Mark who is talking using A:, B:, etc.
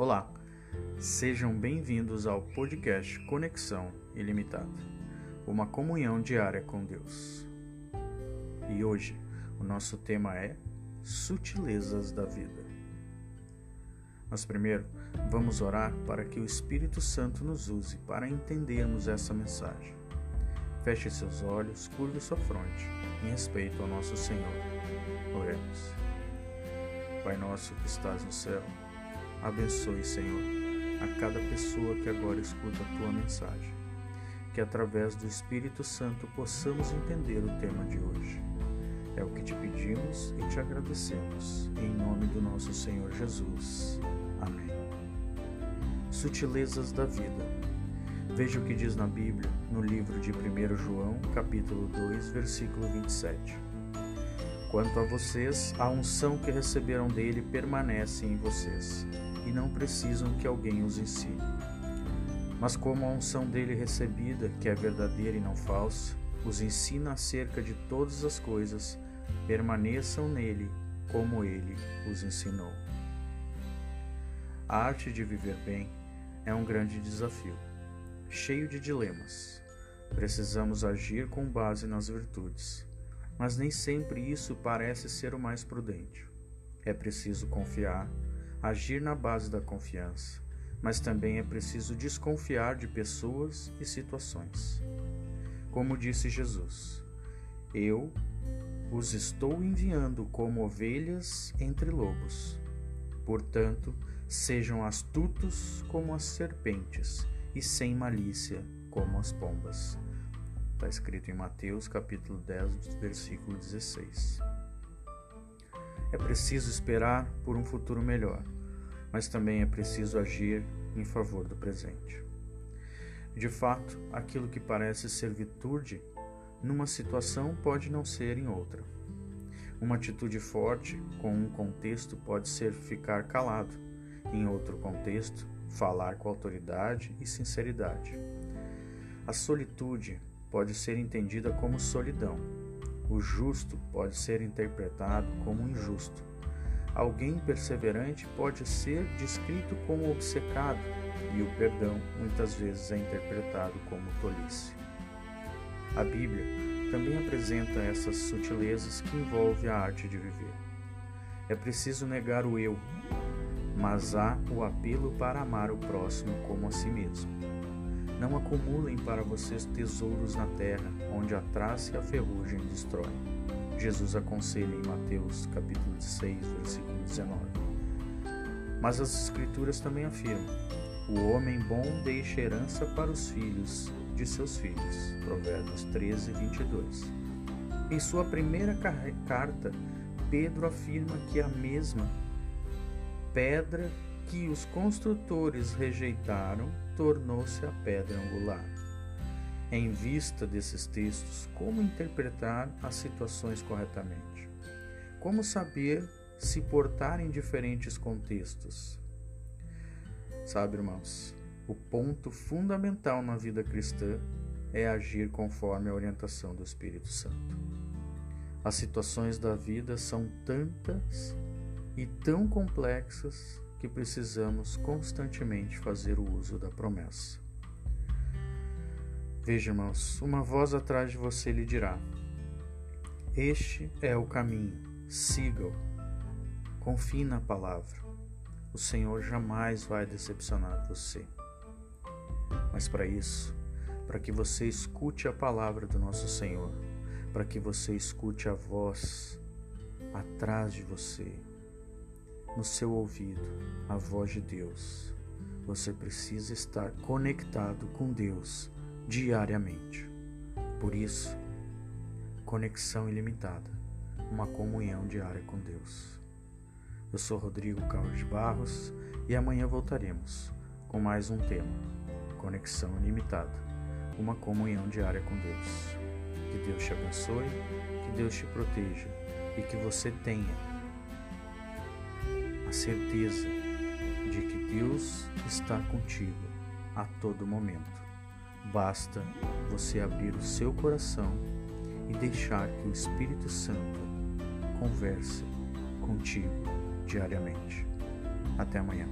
A: Olá, sejam bem-vindos ao podcast Conexão Ilimitada, uma comunhão diária com Deus. E hoje o nosso tema é Sutilezas da Vida. Mas primeiro, vamos orar para que o Espírito Santo nos use para entendermos essa mensagem. Feche seus olhos, curve sua fronte, em respeito ao nosso Senhor. Oremos. Pai nosso que estás no céu, abençoe, Senhor, a cada pessoa que agora escuta a tua mensagem. Que através do Espírito Santo possamos entender o tema de hoje. É o que te pedimos e te agradecemos, em nome do nosso Senhor Jesus. Amém. Sutilezas da vida. Veja o que diz na Bíblia, no livro de 1 João, capítulo 2, versículo 27. Quanto a vocês, a unção que receberam dele permanece em vocês, e não precisam que alguém os ensine. Mas como a unção dele recebida, que é verdadeira e não falsa, os ensina acerca de todas as coisas, permaneçam nele como ele os ensinou. A arte de viver bem é um grande desafio, cheio de dilemas. Precisamos agir com base nas virtudes, mas nem sempre isso parece ser o mais prudente. É preciso confiar, agir na base da confiança, mas também é preciso desconfiar de pessoas e situações. Como disse Jesus, eu os estou enviando como ovelhas entre lobos. Portanto, Sejam astutos como as serpentes e sem malícia como as pombas. Está escrito em Mateus capítulo 10, versículo 16. É preciso esperar por um futuro melhor, mas também é preciso agir em favor do presente. De fato, aquilo que parece ser virtude numa situação pode não ser em outra. Uma atitude forte com um contexto pode ser ficar calado em outro contexto, falar com autoridade e sinceridade. A solitude pode ser entendida como solidão. O justo pode ser interpretado como injusto. Alguém perseverante pode ser descrito como obcecado, e o perdão muitas vezes é interpretado como tolice. A Bíblia também apresenta essas sutilezas que envolvem a arte de viver. É preciso negar o eu, mas há o apelo para amar o próximo como a si mesmo. Não acumulem para vocês tesouros na terra, onde a traça e a ferrugem destroem. Jesus aconselha em Mateus capítulo 6, versículo 19. Mas as escrituras também afirmam: o homem bom deixa herança para os filhos de seus filhos. Provérbios 13, 22. Em sua primeira carta, Pedro afirma que a mesma pedra que os construtores rejeitaram tornou-se a pedra angular. Em vista desses textos, como interpretar as situações corretamente? Como saber se portar em diferentes contextos? Sabe, irmãos, o ponto fundamental na vida cristã é agir conforme a orientação do Espírito Santo. As situações da vida são tantas e tão complexas que precisamos constantemente fazer o uso da promessa. Veja, irmãos, uma voz atrás de você lhe dirá: Este é o caminho, siga-o. Confie na palavra. O Senhor jamais vai decepcionar você. Mas para isso, para que você escute a palavra do nosso Senhor, para que você escute a voz atrás de você, no seu ouvido a voz de Deus. Você precisa estar conectado com Deus diariamente. Por isso, conexão ilimitada, uma comunhão diária com Deus. Eu sou Rodrigo Carlos Barros e amanhã voltaremos com mais um tema: conexão ilimitada, uma comunhão diária com Deus. Que Deus te abençoe, que Deus te proteja e que você tenha a certeza de que Deus está contigo a todo momento. Basta você abrir o seu coração e deixar que o Espírito Santo converse contigo diariamente. Até amanhã.